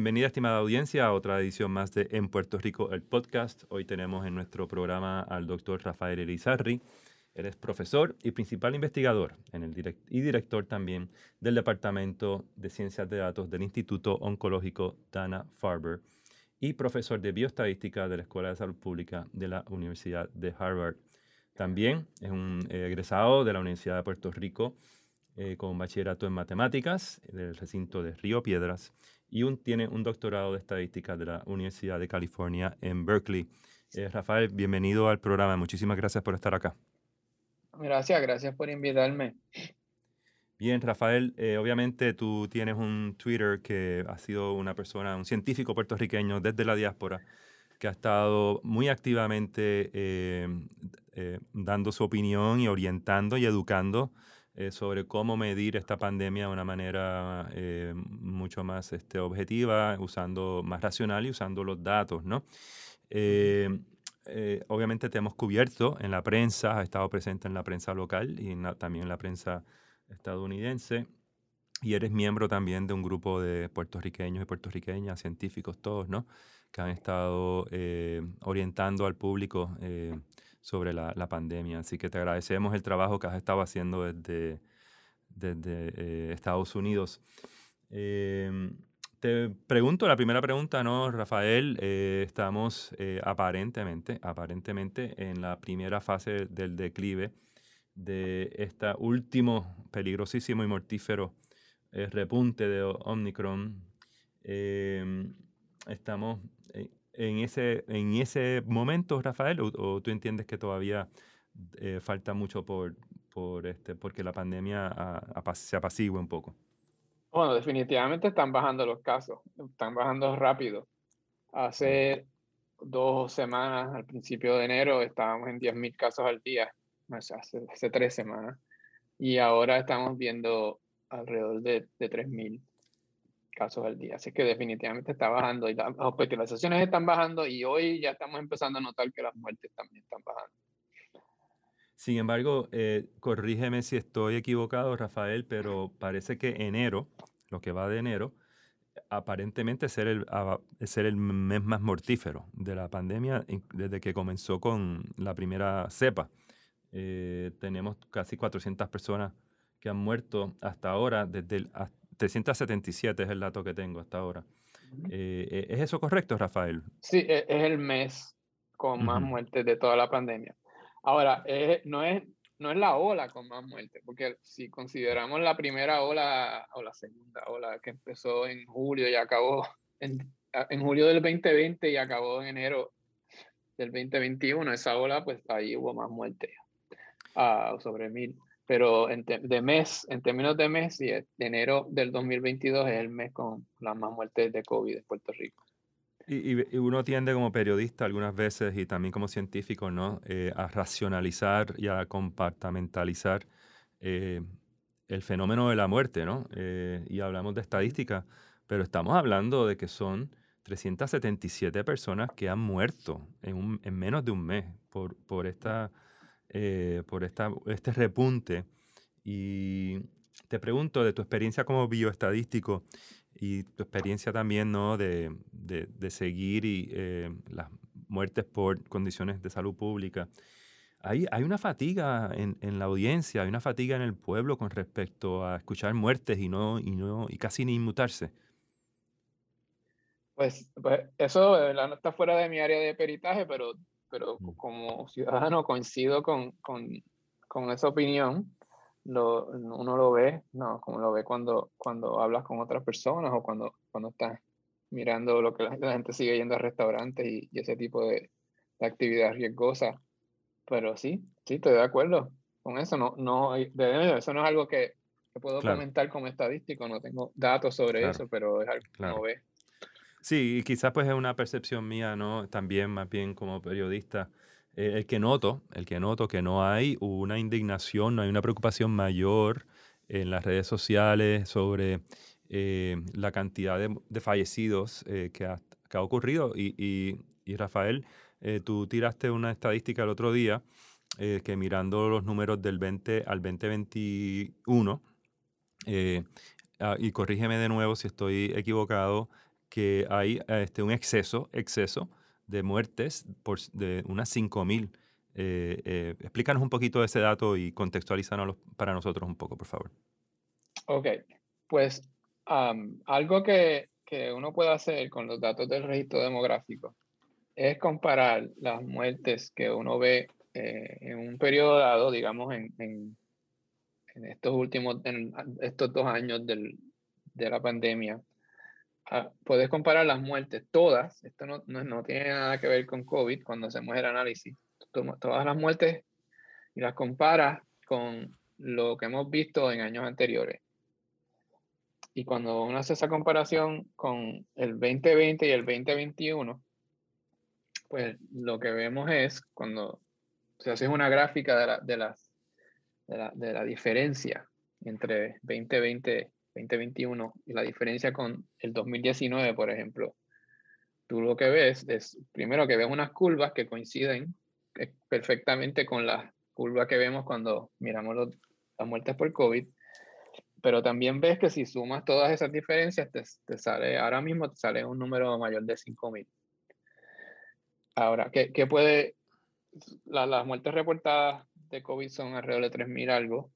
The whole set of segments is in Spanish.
Bienvenida, estimada audiencia, a otra edición más de En Puerto Rico, el podcast. Hoy tenemos en nuestro programa al doctor Rafael Elizarri. Él es profesor y principal investigador en el y director también del Departamento de Ciencias de Datos del Instituto Oncológico Dana-Farber y profesor de bioestadística de la Escuela de Salud Pública de la Universidad de Harvard. También es un eh, egresado de la Universidad de Puerto Rico eh, con bachillerato en matemáticas del recinto de Río Piedras y un, tiene un doctorado de estadística de la Universidad de California en Berkeley. Eh, Rafael, bienvenido al programa. Muchísimas gracias por estar acá. Gracias, gracias por invitarme. Bien, Rafael, eh, obviamente tú tienes un Twitter que ha sido una persona, un científico puertorriqueño desde la diáspora, que ha estado muy activamente eh, dando su opinión y orientando y educando eh, sobre cómo medir esta pandemia de una manera eh, mucho más este, objetiva, usando más racional y usando los datos, ¿no? Eh, obviamente te hemos cubierto en la prensa, has estado presente en la prensa local y también en la prensa estadounidense. Y eres miembro también de un grupo de puertorriqueños y puertorriqueñas, científicos todos, ¿no? Que han estado orientando al público sobre la, la, pandemia. Así que te agradecemos el trabajo que has estado haciendo desde, desde eh, Estados Unidos. Em, te pregunto, la primera pregunta, ¿no, Rafael? Eh, estamos eh, aparentemente, aparentemente en la primera fase del declive de este último peligrosísimo y mortífero repunte de Omicron. Estamos en ese, en ese momento, Rafael, o, tú entiendes que todavía eh, falta mucho por, por este, porque la pandemia se apacigua un poco? Bueno, definitivamente están bajando los casos, están bajando rápido. Hace dos semanas, al principio de enero, estábamos en 10.000 casos al día, hace, hace, tres semanas, y ahora estamos viendo alrededor de, de 3.000 casos al día. Así que definitivamente está bajando y las hospitalizaciones están bajando y hoy ya estamos empezando a notar que las muertes también están bajando. Sin embargo, eh, corrígeme si estoy equivocado, Rafael, pero parece que enero, lo que va de enero, aparentemente ser el, ser el mes más mortífero de la pandemia desde que comenzó con la primera cepa. Eh, tenemos casi 400 personas que han muerto hasta ahora, desde el, 377 es el dato que tengo hasta ahora. Eh, eh, ¿Es eso correcto, Rafael? Sí, e, es el mes con más muertes de toda la pandemia. Ahora, no, es, no es la ola con más muertes, porque si consideramos la primera ola o la segunda ola que empezó en julio y acabó en, en julio del 2020 y acabó en enero del 2021, esa ola, pues ahí hubo más muertes, uh, sobre mil pero de mes, en términos de mes, enero del 2022 es el mes con las más muertes de COVID en Puerto Rico. Y, y, uno tiende como periodista algunas veces y también como científico, ¿no? Eh, a racionalizar y a compartamentalizar eh, el fenómeno de la muerte, ¿no? Eh, y hablamos de estadística, pero estamos hablando de que son 377 personas que han muerto en, un, en menos de un mes por, por esta eh, por esta, este repunte. Y te pregunto de tu experiencia como bioestadístico y tu experiencia también ¿no? de, de, seguir y, eh, las muertes por condiciones de salud pública. Hay, hay una fatiga en, en, la audiencia, hay una fatiga en el pueblo con respecto a escuchar muertes y, no, y, no, y casi ni inmutarse. Pues, pues eso está fuera de mi área de peritaje, pero pero mm. como ciudadano coincido con, con, con esa opinión. Lo, uno lo ve, no, como lo ve cuando, cuando hablas con otras personas o cuando, cuando estás mirando lo que la, gente sigue yendo a restaurantes y, ese tipo de, de, actividad riesgosa. Pero sí, sí, estoy de acuerdo con eso. No, no, eso no es algo que, que puedo comentar como estadístico, no tengo datos sobre eso, pero es algo que uno ve. Sí, y quizás pues es una percepción mía, ¿no? También más bien como periodista, eh, el que noto, el que noto que no hay una indignación, no hay una preocupación mayor en las redes sociales sobre eh, la cantidad de, fallecidos eh, que, ha, que, ha, ocurrido. Y, y, y Rafael, tú tiraste una estadística el otro día que mirando los números del 20 al 2021, ah, y corrígeme de nuevo si estoy equivocado, que hay este, un exceso, exceso de muertes por, de unas 5.000. Eh, eh, explícanos un poquito de ese dato y contextualízanos para nosotros un poco, por favor. Ok, pues algo que, que uno puede hacer con los datos del registro demográfico es comparar las muertes que uno ve eh, en un periodo dado, digamos, en, en, en estos últimos, en estos dos años del, de la pandemia, ah, puedes comparar las muertes, todas, esto no, no, no, tiene nada que ver con COVID cuando hacemos el análisis, todas las muertes y las comparas con lo que hemos visto en años anteriores. Y cuando uno hace esa comparación con el 2020 y el 2021, pues lo que vemos es cuando se hace una gráfica de la, de las, de la, de la diferencia entre 2020 2021 y la diferencia con el 2019, por ejemplo, tú lo que ves es, primero que ves unas curvas que coinciden eh, perfectamente con las curvas que vemos cuando miramos las muertes por COVID, pero también ves que si sumas todas esas diferencias, te, te sale, ahora mismo te sale un número mayor de 5.000. Ahora, ¿qué, qué puede? las muertes reportadas de COVID son alrededor de 3.000 algo,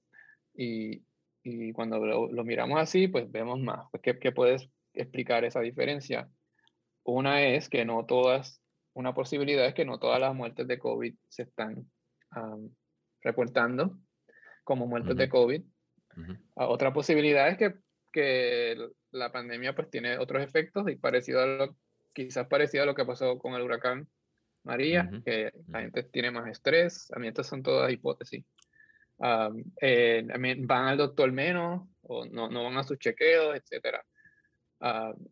y, y cuando lo, miramos así, pues vemos más. Pues, ¿qué, ¿Qué puedes explicar esa diferencia? Una es que no todas, una posibilidad es que no todas las muertes de COVID se están reportando como muertes de COVID. Ah, otra posibilidad es que, que, la pandemia pues tiene otros efectos y parecido a lo, quizás parecido a lo que pasó con el huracán María, que la gente tiene más estrés. A mí estas son todas hipótesis. Eh, van al doctor menos o no, no van a sus chequeos, etc.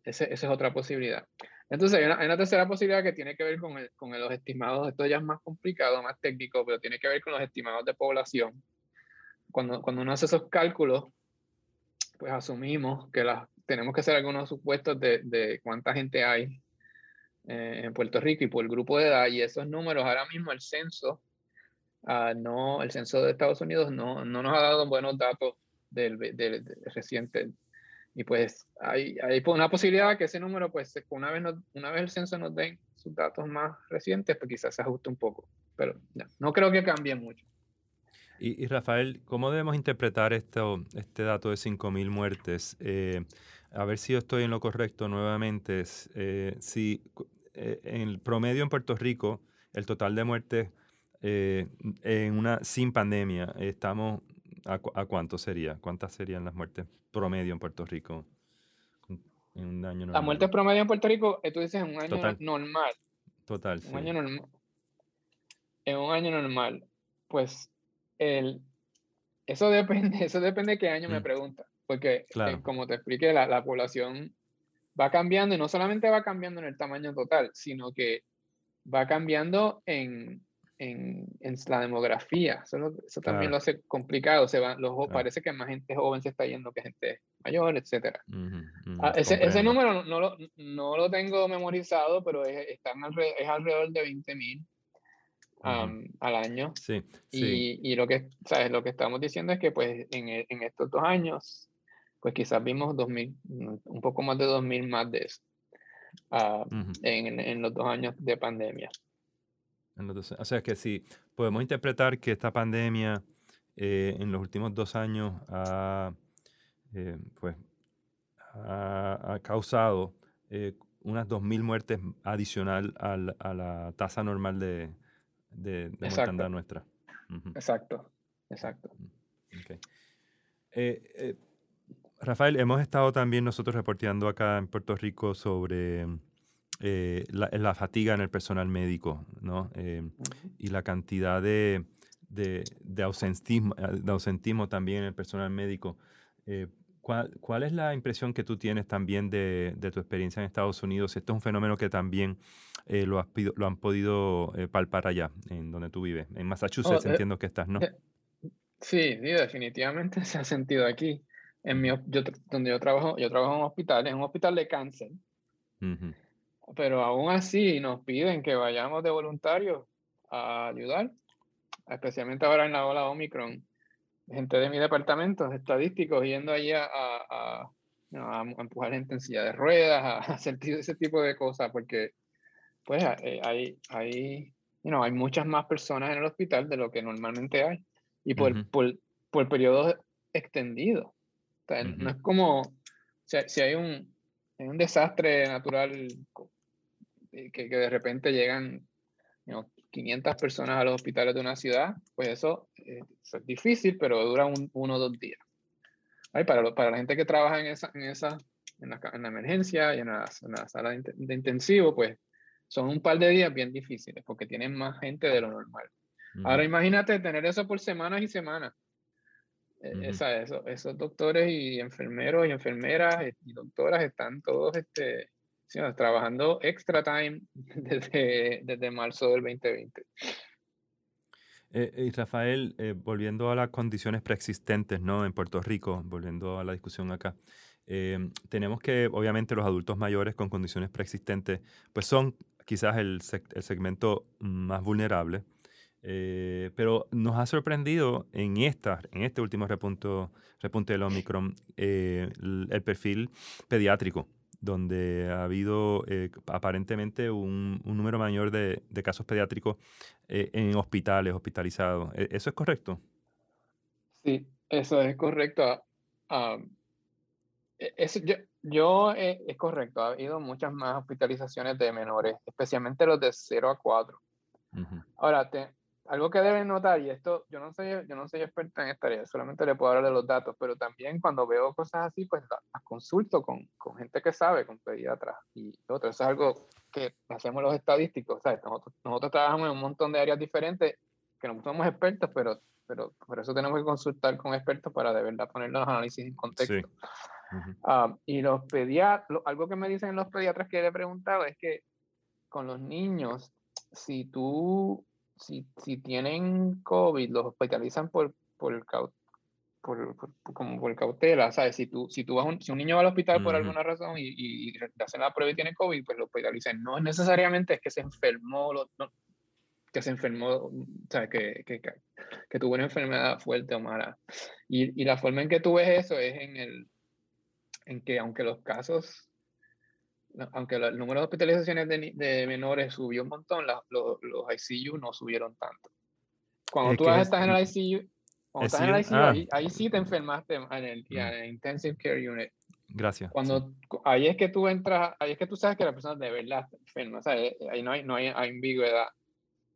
esa es otra posibilidad. Entonces, hay una, tercera posibilidad que tiene que ver con, el, con los estimados. Esto ya es más complicado, más técnico, pero tiene que ver con los estimados de población. Cuando, cuando uno hace esos cálculos, pues asumimos que las, tenemos que hacer algunos supuestos de, de cuánta gente hay eh, en Puerto Rico y por el grupo de edad. Y esos números, ahora mismo el censo Ah, no, el censo de Estados Unidos no, no nos ha dado buenos datos del, reciente. Y pues hay, hay una posibilidad que ese número, pues una vez, una vez el censo nos den sus datos más recientes, pues quizás se ajuste un poco. Pero no creo que cambie mucho. Y, y, Rafael, ¿cómo debemos interpretar esto, este dato de 5.000 muertes? Eh, a ver si yo estoy en lo correcto nuevamente. Eh, si eh, en el promedio en Puerto Rico, el total de muertes eh, en una sin pandemia, estamos a, cuánto sería? ¿Cuántas serían las muertes promedio en Puerto Rico en un año normal? Las muertes promedio en Puerto Rico, eh, tú dices en un año normal. Total, un año normal. En un año normal, pues el, eso depende, eso depende de qué año me mm. pregunta, porque eh, como te expliqué, la, la población va cambiando y no solamente va cambiando en el tamaño total, sino que va cambiando en, en, la demografía. Eso, también lo hace complicado. Se va, los, Parece que más gente joven se está yendo que gente mayor, etc. Ah, ese, ese, número no lo, no lo, tengo memorizado, pero es, están alrededor, es alrededor de 20 mil al año. Sí, y, y, lo, que, ¿sabes? lo que estamos diciendo es que pues, en, e, en estos dos años, pues quizás vimos 2000, un poco más de 2.000 más de eso. Ah, en, en, los dos años de pandemia o sea que sí, podemos interpretar que esta pandemia eh, en los últimos dos años ha, eh, pues, ha, causado eh, unas 2.000 muertes adicional al, a la tasa normal de, de, de mortandad nuestra. Exacto, exacto. Mm, okay. Rafael, hemos estado también nosotros reporteando acá en Puerto Rico sobre eh, la, fatiga en el personal médico, ¿no? Eh, y la cantidad de, de, de, ausentismo, eh, de ausentismo también en el personal médico. ¿cuál, ¿cuál, es la impresión que tú tienes también de, de, tu experiencia en Estados Unidos? Esto es un fenómeno que también lo, has, lo, han podido palpar allá, en donde tú vives. En Massachusetts oh, entiendo que estás, ¿no? Sí, definitivamente se ha sentido aquí. En mi, yo, donde yo trabajo, yo trabajo en un hospital, en un hospital de cáncer. Pero aún así nos piden que vayamos de voluntarios a ayudar, especialmente ahora en la ola Omicron. Gente de mi departamento, estadísticos, yendo allí a, a, a, empujar gente en silla de ruedas, a hacer ese tipo de cosas, porque pues eh, hay, hay, hay muchas más personas en el hospital de lo que normalmente hay y por, por, por periodos extendidos. No es como si hay un, un desastre natural que, que de repente llegan 500 personas a los hospitales de una ciudad, pues eso, eh, es difícil, pero dura un, uno o dos días. Para, para la gente que trabaja en esa, en esa en la, en la emergencia y en la, sala de, intensivo, pues son un par de días bien difíciles porque tienen más gente de lo normal. Ahora imagínate tener eso por semanas y semanas. E, esa, eso, esos doctores y enfermeros y enfermeras y doctoras están todos este, trabajando extra time desde, desde marzo del 2020. Eh, y Rafael, eh, volviendo a las condiciones preexistentes ¿no? en Puerto Rico, volviendo a la discusión acá, eh, tenemos que, obviamente, los adultos mayores con condiciones preexistentes, pues son quizás el, el segmento más vulnerable, pero nos ha sorprendido en, esta, en este último repunte, repunte del Omicron el, el perfil pediátrico donde ha habido eh, aparentemente un, número mayor de, casos pediátricos eh, en hospitales, hospitalizados. ¿E-, ¿Eso es correcto? Sí, eso es correcto. Ah, e-, eso, yo, yo eh, es correcto, ha habido muchas más hospitalizaciones de menores, especialmente los de 0 a 4. Ahora, te, algo que deben notar, y esto yo no soy, yo no soy experta en esta área, solamente le puedo hablar de los datos, pero también cuando veo cosas así, pues las consulto con, con, gente que sabe, con pediatras y otros. Eso es algo que hacemos los estadísticos, ¿sabes? Nosotros, nosotros trabajamos en un montón de áreas diferentes que no somos expertos, pero, pero por eso tenemos que consultar con expertos para de verdad poner los análisis en contexto. Ah, y los pediatras, algo que me dicen los pediatras que le he preguntado es que con los niños, si tú si, si tienen COVID, los hospitalizan por, por, por, como por cautela, ¿sabes? Si tú, si tú vas un, si un niño va al hospital por alguna razón y, y, hacen la prueba y tiene COVID, pues lo hospitalizan. No es necesariamente es que se enfermó, que se enfermó, o sea, que, que, que, tuvo una enfermedad fuerte o mala. Y, y la forma en que tú ves eso es en el en que aunque los casos aunque el número de hospitalizaciones de, menores subió un montón, los, ICU no subieron tanto. Cuando tú estás en el ICU, cuando estás en el ICU, ah. ahí, sí te enfermaste en el, mm. Intensive Care Unit. Gracias. Cuando ahí es que tú entras, ahí es que tú sabes que la persona de verdad está enferma, o sea, eh, ahí no hay, no hay, ambigüedad.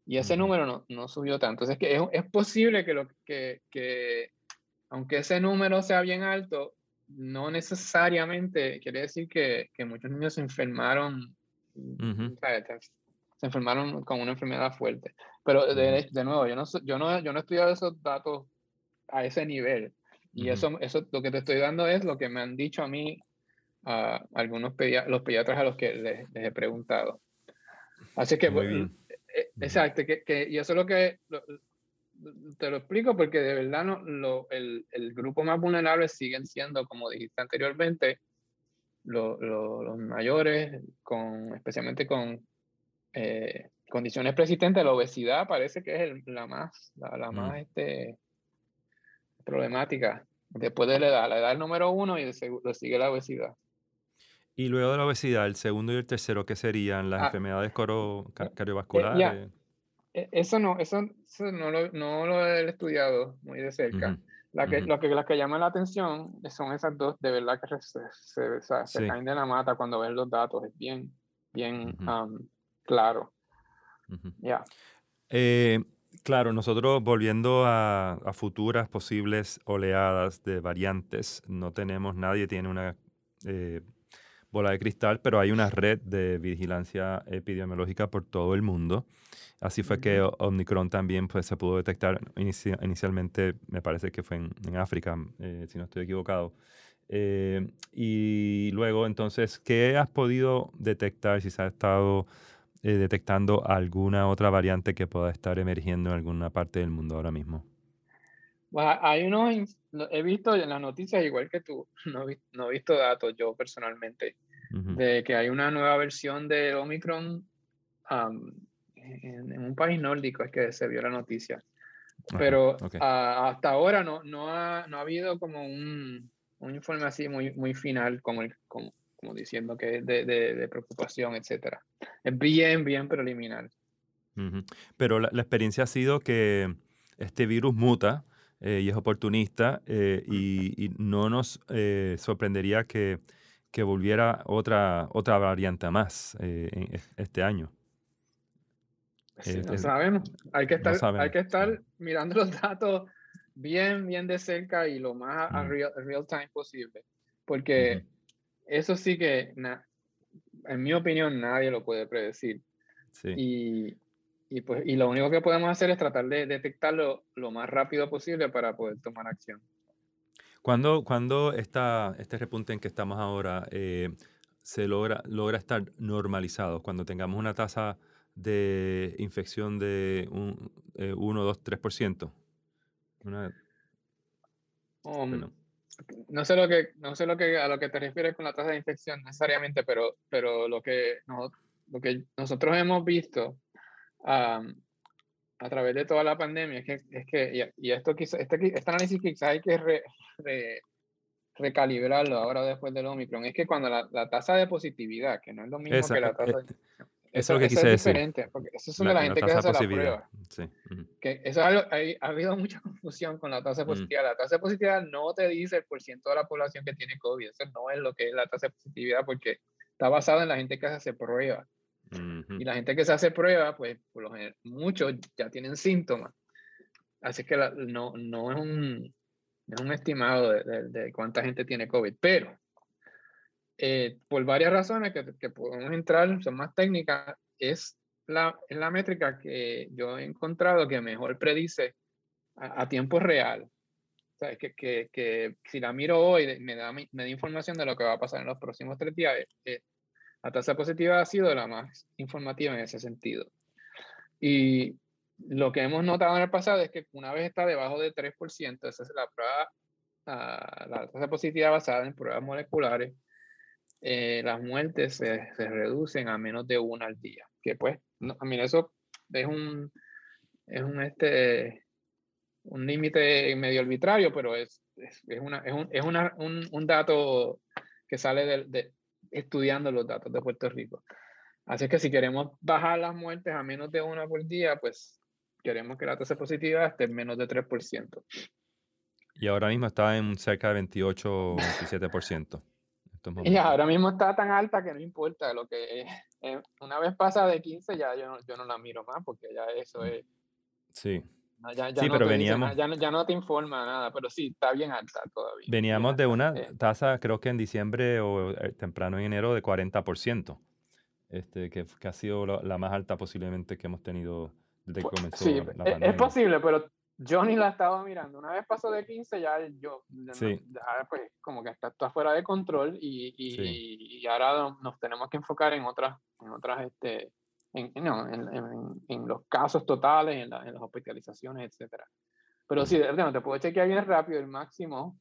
Y ese número no, no, subió tanto. Entonces, es que es, es posible que, lo, que, que, aunque ese número sea bien alto, no necesariamente quiere decir que, que muchos niños se enfermaron, se enfermaron con una enfermedad fuerte. Pero de, de, nuevo, yo no, yo, no, yo no he estudiado esos datos a ese nivel. Y eso, eso lo que te estoy dando es lo que me han dicho a mí a algunos los pediatras a los que les, he preguntado. Así que. Eh, exacto, que, que, y eso es lo que, te lo explico porque de verdad no, lo, el, el, grupo más vulnerable siguen siendo, como dijiste anteriormente, lo, los mayores, con, especialmente con eh, condiciones persistentes. La obesidad parece que es la más, la, la más mm. este, problemática. Después de la edad, la edad es número uno y lo sigue la obesidad. Y luego de la obesidad, el segundo y el tercero, ¿qué serían las ah, enfermedades coro eh, cardiovasculares? E, eso no, eso, no, lo, no, lo, he estudiado muy de cerca. la que, lo que, las que llaman la atención son esas dos, de verdad que se, se, caen de la mata cuando ven los datos, es bien, bien claro. Ya. Eh, claro, nosotros volviendo a, a, futuras posibles oleadas de variantes, no tenemos, nadie tiene una eh, bola de cristal, pero hay una red de vigilancia epidemiológica por todo el mundo. Así fue que Omicron también pues, se pudo detectar inicialmente, me parece que fue en, África, eh, si no estoy equivocado. Eh, y luego, entonces, ¿qué has podido detectar si se ha estado eh, detectando alguna otra variante que pueda estar emergiendo en alguna parte del mundo ahora mismo? Hay unos, he visto en las noticias, igual que tú, no, he visto datos yo personalmente, de que hay una nueva versión de Omicron en, un país nórdico, es que se vio la noticia. Pero hasta ahora no, no, ha, no ha habido como un, un informe así muy, muy final, como, el, como, como diciendo que es de, de, preocupación, etcétera. Es bien, bien preliminar. Pero la, experiencia ha sido que este virus muta eh, y es oportunista eh, y, no nos eh, sorprendería que, que, volviera otra, otra variante más en este año. no sabemos. Hay que estar, hay que estar mirando los datos bien, bien de cerca y lo más a, real, time posible. Porque eso sí que, en mi opinión, nadie lo puede predecir. Y, y, pues, y lo único que podemos hacer es tratar de detectarlo lo más rápido posible para poder tomar acción. cuando cuando esta, este repunte en que estamos ahora eh, se logra, logra estar normalizado? Cuando tengamos una tasa de infección de un, 1, 2, 3%. Una, um, no sé lo que no sé lo que a lo que te refieres con la tasa de infección necesariamente, pero pero lo que lo que nosotros hemos visto a través de toda la pandemia es que, es que y, esto quizá, este, este análisis quizás hay que recalibrarlo ahora después del Omicron, es que cuando la, la, tasa de positividad, que no es lo mismo que la tasa de... Eso, es lo que quise es diferente, porque eso es de la, gente que hace la prueba. Sí. que eso ha habido mucha confusión con la tasa de positividad. La tasa de positividad no te dice el porcentón de la población que tiene COVID. Eso no es lo que es la tasa de positividad porque está basada en la gente que hace pruebas. Y la gente que se hace prueba, pues por lo general, muchos ya tienen síntomas. Así que no, no es un, es un estimado de, de, cuánta gente tiene COVID. Pero eh, por varias razones que, que, podemos entrar, son más técnicas, es la, es la métrica que yo he encontrado que mejor predice a, tiempo real. O sea, que, que, que, si la miro hoy me da, me da información de lo que va a pasar en los próximos tres días. Eh, la tasa positiva ha sido la más informativa en ese sentido. Y lo que hemos notado en el pasado es que una vez está debajo de 3%, esa es la prueba, ah, la tasa positiva basada en pruebas moleculares, eh, las muertes se, se, reducen a menos de una al día. Que pues, a mí eso es un, es un, este, un límite medio arbitrario, pero es, es, es, una, es, un, es una, un, un, dato que sale de, estudiando los datos de Puerto Rico. Así que si queremos bajar las muertes a menos de una por día, pues queremos que la tasa positiva esté en menos de 3%. Y ahora mismo está en cerca de 28 o 27%. Y ahora mismo está tan alta que no importa lo que eh, una vez pasa de 15 ya yo no, yo no la miro más porque ya eso mm. es sí ya, sí, pero veníamos. ya, ya, no te informa nada, pero sí, está bien alta todavía. Veníamos de una tasa, creo que en diciembre o eh, temprano en enero, de 40%, este, que, que ha sido la, más alta posiblemente que hemos tenido desde que comenzó sí, la e, pandemia. Es posible, pero yo ni la estaba mirando. Una vez pasó de 15, ya yo, sí. pues como que está, está fuera de control y, y, y, ahora nos tenemos que enfocar en otras, en otras este, en, no, en, en, los casos totales, en, la, en las hospitalizaciones, etc. Pero sí, no, te puedo chequear bien rápido. El máximo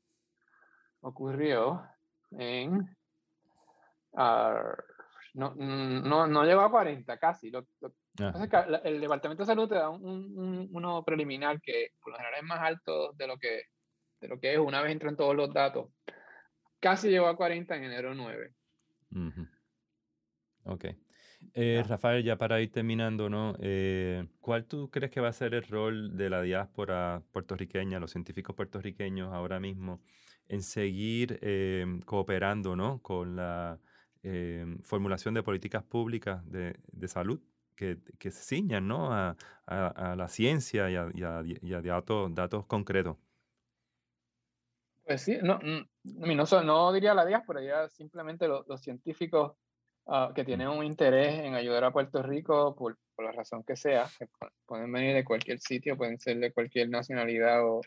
ocurrió en... no, no, no llegó a 40, casi. Lo, el Departamento de Salud te da un, un, uno preliminar que por lo general es más alto de lo que, de lo que es una vez entran todos los datos. Casi llegó a 40 en enero 9. Ok. Eh, Rafael, ya para ir terminando, ¿no? Eh, ¿Cuál tú crees que va a ser el rol de la diáspora puertorriqueña, los científicos puertorriqueños ahora mismo, en seguir em, cooperando, ¿no? Con la em, formulación de políticas públicas de, de salud que, que, se ciñan, ¿no? A, a, la ciencia y a, y a, datos, datos concretos. Pues sí, no, no, no, no diría la diáspora, ya simplemente los, los científicos Ah, que tienen un interés en ayudar a Puerto Rico por, por, la razón que sea, que pueden venir de cualquier sitio, pueden ser de cualquier nacionalidad o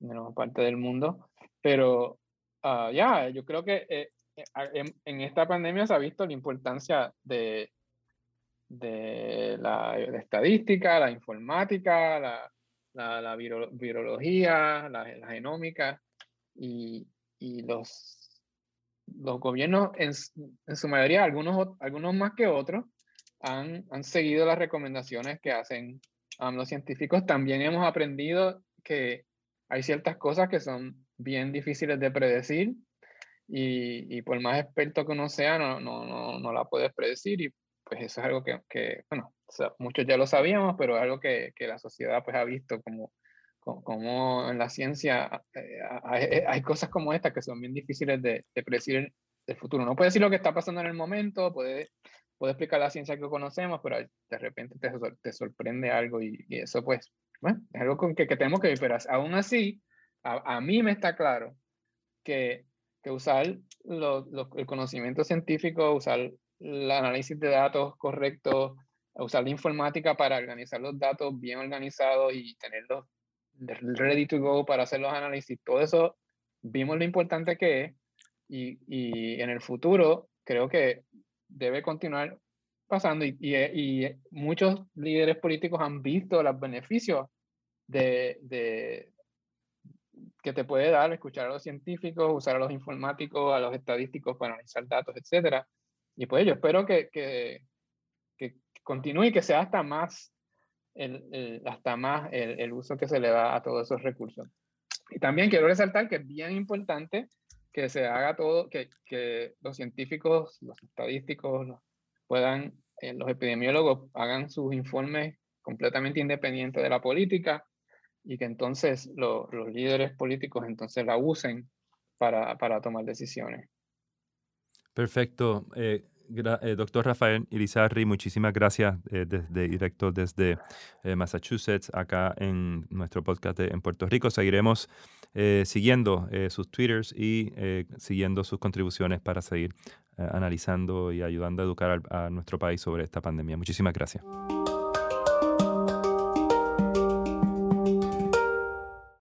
menos parte del mundo, pero uh, ya, yo creo que eh, eh, en, en, esta pandemia se ha visto la importancia de, de la estadística, la informática, la, la, la virología, la, la genómica y, y los los gobiernos, en, en, su mayoría, algunos, algunos más que otros, han, han seguido las recomendaciones que hacen um, los científicos. También hemos aprendido que hay ciertas cosas que son bien difíciles de predecir y, por más experto que uno sea, no, no, no, la puedes predecir y pues eso es algo que, que bueno, muchos ya lo sabíamos, pero algo que, que la sociedad pues ha visto como, como, en la ciencia eh, hay, hay, cosas como esta que son bien difíciles de, de predecir el futuro. No puede decir lo que está pasando en el momento, puede, puede explicar la ciencia que conocemos, pero de repente te, te sorprende algo y, y, eso pues, bueno, es algo con que, que tenemos que vivir. Pero aún así, a, a mí me está claro que que usar el conocimiento científico, usar el análisis de datos correctos, usar la informática para organizar los datos bien organizados y tenerlos ready to go para hacer los análisis. Todo eso vimos lo importante que es y, y en el futuro creo que debe continuar pasando y, y, muchos líderes políticos han visto los beneficios de, de, que te puede dar escuchar a los científicos, usar a los informáticos, a los estadísticos para analizar datos, etc. Y pues yo espero que, que, que continúe y que sea hasta más el, hasta más el, el, uso que se le da a todos esos recursos. Y también quiero resaltar que es bien importante que se haga todo, que, que los científicos, los estadísticos puedan, eh, los epidemiólogos hagan sus informes completamente independientes de la política, y que entonces los líderes políticos entonces la usen para, para tomar decisiones. Perfecto. Eh, eh, doctor Rafael Irizarri, muchísimas gracias eh, desde, directo desde Massachusetts, acá en nuestro podcast en Puerto Rico. Seguiremos siguiendo sus twitters y siguiendo sus contribuciones para seguir analizando y ayudando a educar a nuestro país sobre esta pandemia. Muchísimas gracias.